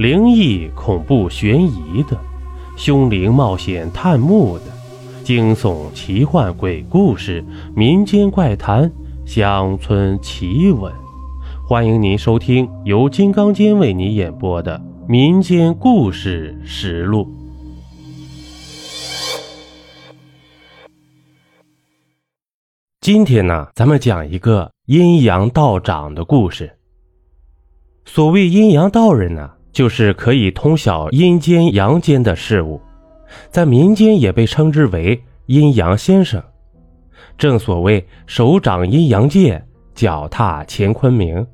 灵异、恐怖、悬疑的，凶灵冒险探墓的，惊悚、奇幻、鬼故事、民间怪谈、乡村奇闻。欢迎您收听由金刚间为你演播的《民间故事实录》。今天呢，咱们讲一个阴阳道长的故事。所谓阴阳道人呢，就是可以通晓阴间阳间的事物，在民间也被称之为阴阳先生。正所谓手掌阴阳界，脚踏乾坤明。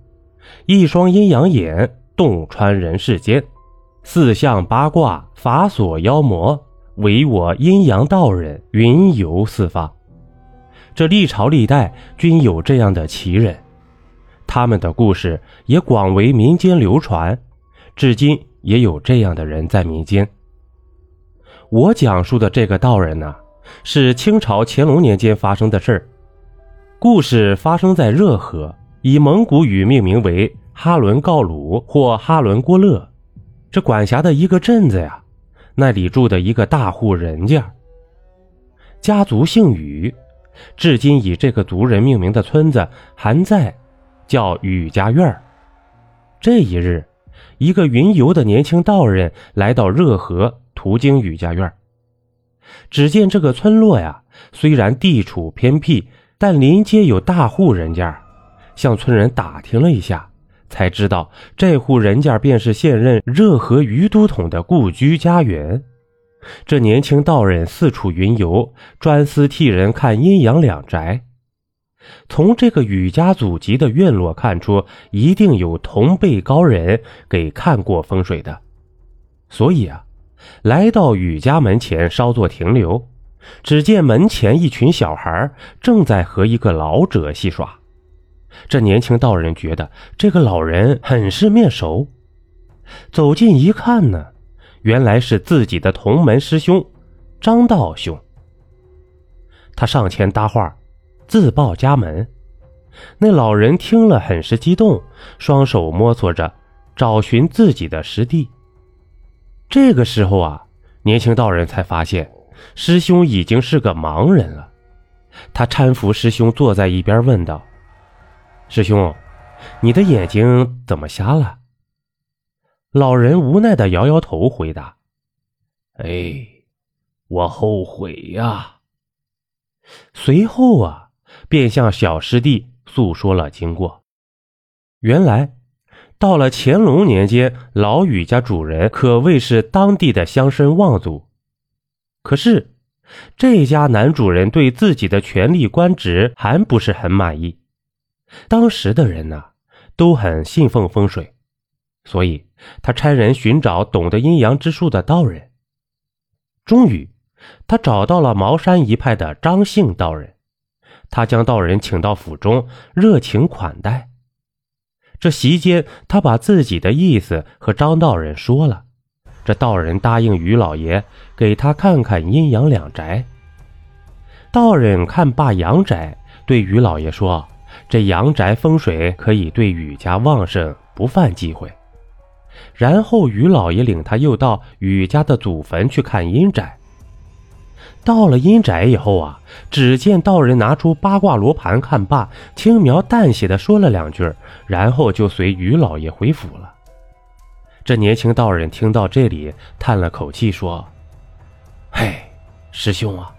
一双阴阳眼，洞穿人世间；四象八卦，法锁妖魔，唯我阴阳道人云游四方。这历朝历代均有这样的奇人，他们的故事也广为民间流传，至今也有这样的人在民间。我讲述的这个道人呢，是清朝乾隆年间发生的事儿。故事发生在热河。以蒙古语命名为哈伦告鲁或哈伦郭勒，这管辖的一个镇子呀，那里住的一个大户人家，家族姓宇，至今以这个族人命名的村子还在，叫宇家院这一日，一个云游的年轻道人来到热河，途经宇家院只见这个村落呀，虽然地处偏僻，但临街有大户人家。向村人打听了一下，才知道这户人家便是现任热河于都统的故居家园。这年轻道人四处云游，专司替人看阴阳两宅。从这个雨家祖籍的院落看出，一定有同辈高人给看过风水的。所以啊，来到雨家门前稍作停留，只见门前一群小孩正在和一个老者戏耍。这年轻道人觉得这个老人很是面熟，走近一看呢，原来是自己的同门师兄张道兄。他上前搭话，自报家门。那老人听了很是激动，双手摸索着找寻自己的师弟。这个时候啊，年轻道人才发现师兄已经是个盲人了。他搀扶师兄坐在一边，问道。师兄，你的眼睛怎么瞎了？老人无奈的摇摇头，回答：“哎，我后悔呀。”随后啊，便向小师弟诉说了经过。原来，到了乾隆年间，老宇家主人可谓是当地的乡绅望族。可是，这家男主人对自己的权力官职还不是很满意。当时的人呢，都很信奉风水，所以他差人寻找懂得阴阳之术的道人。终于，他找到了茅山一派的张姓道人，他将道人请到府中，热情款待。这席间，他把自己的意思和张道人说了，这道人答应于老爷给他看看阴阳两宅。道人看罢阳宅，对于老爷说。这阳宅风水可以对雨家旺盛，不犯忌讳。然后于老爷领他又到雨家的祖坟去看阴宅。到了阴宅以后啊，只见道人拿出八卦罗盘看罢，轻描淡写的说了两句，然后就随于老爷回府了。这年轻道人听到这里，叹了口气说：“嘿，师兄啊，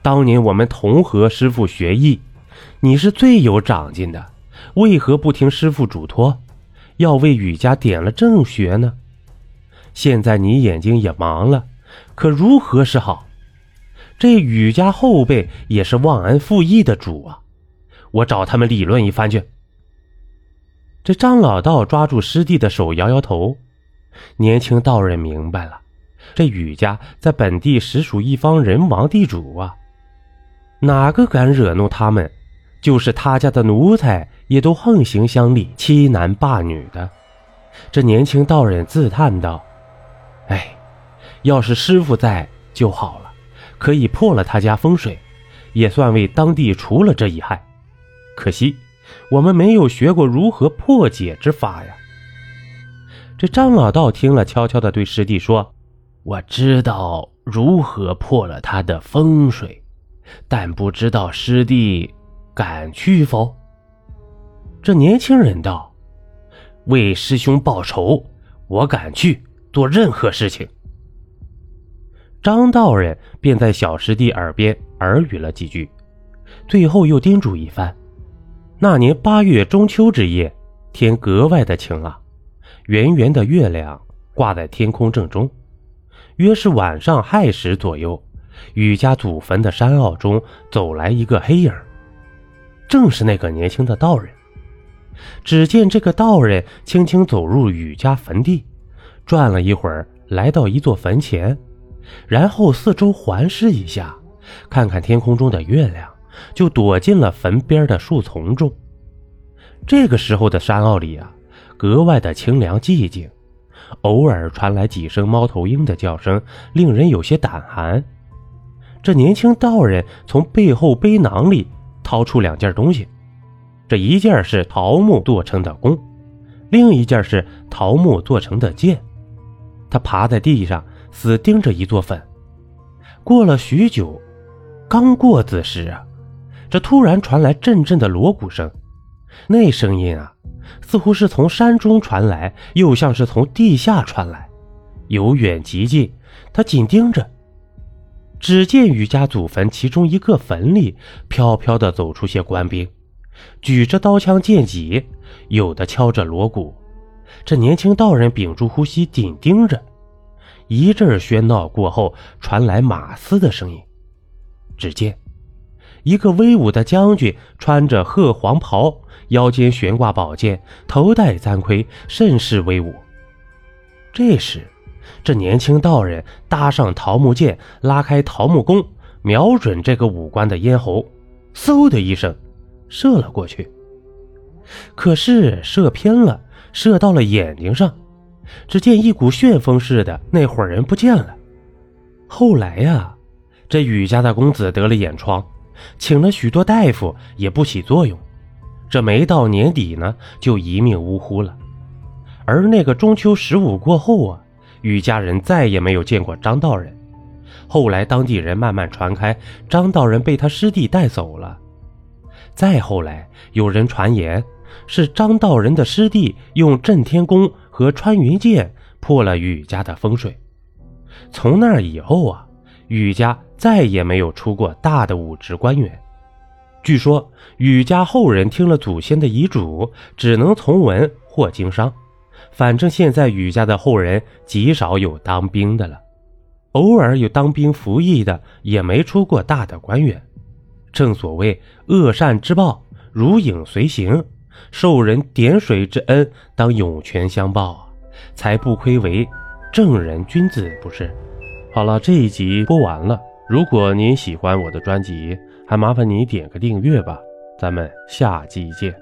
当年我们同和师傅学艺。”你是最有长进的，为何不听师傅嘱托，要为雨家点了正穴呢？现在你眼睛也盲了，可如何是好？这雨家后辈也是忘恩负义的主啊！我找他们理论一番去。这张老道抓住师弟的手，摇摇头。年轻道人明白了，这雨家在本地实属一方人王地主啊，哪个敢惹怒他们？就是他家的奴才也都横行乡里，欺男霸女的。这年轻道人自叹道：“哎，要是师傅在就好了，可以破了他家风水，也算为当地除了这一害。可惜我们没有学过如何破解之法呀。”这张老道听了，悄悄地对师弟说：“我知道如何破了他的风水，但不知道师弟敢去否？”这年轻人道：“为师兄报仇，我敢去做任何事情。”张道人便在小师弟耳边耳语了几句，最后又叮嘱一番。那年八月中秋之夜，天格外的晴朗，圆圆的月亮挂在天空正中。约是晚上亥时左右，雨家祖坟的山坳中走来一个黑影，正是那个年轻的道人。只见这个道人轻轻走入雨家坟地，转了一会儿，来到一座坟前。然后四周环视一下，看看天空中的月亮，就躲进了坟边的树丛中。这个时候的山坳里啊，格外的清凉寂静，偶尔传来几声猫头鹰的叫声，令人有些胆寒。这年轻道人从背后背囊里掏出两件东西，这一件是桃木做成的弓，另一件是桃木做成的剑。他爬在地上。死盯着一座坟，过了许久，刚过子时啊，这突然传来阵阵的锣鼓声。那声音啊，似乎是从山中传来，又像是从地下传来，由远及近。他紧盯着，只见余家祖坟其中一个坟里，飘飘的走出些官兵，举着刀枪剑戟，有的敲着锣鼓。这年轻道人屏住呼吸，紧盯着。一阵喧闹过后，传来马嘶的声音。只见一个威武的将军，穿着褐黄袍，腰间悬挂宝剑，头戴簪盔，甚是威武。这时，这年轻道人搭上桃木剑，拉开桃木弓，瞄准这个武官的咽喉，嗖的一声，射了过去。可是射偏了，射到了眼睛上。只见一股旋风似的，那伙人不见了。后来呀，这雨家的公子得了眼疮，请了许多大夫也不起作用。这没到年底呢，就一命呜呼了。而那个中秋十五过后啊，雨家人再也没有见过张道人。后来当地人慢慢传开，张道人被他师弟带走了。再后来，有人传言是张道人的师弟用震天弓。和穿云箭破了雨家的风水，从那以后啊，雨家再也没有出过大的武职官员。据说雨家后人听了祖先的遗嘱，只能从文或经商。反正现在雨家的后人极少有当兵的了，偶尔有当兵服役的，也没出过大的官员。正所谓恶善之报，如影随形。受人点水之恩，当涌泉相报，才不亏为正人君子，不是？好了，这一集播完了。如果您喜欢我的专辑，还麻烦你点个订阅吧。咱们下集见。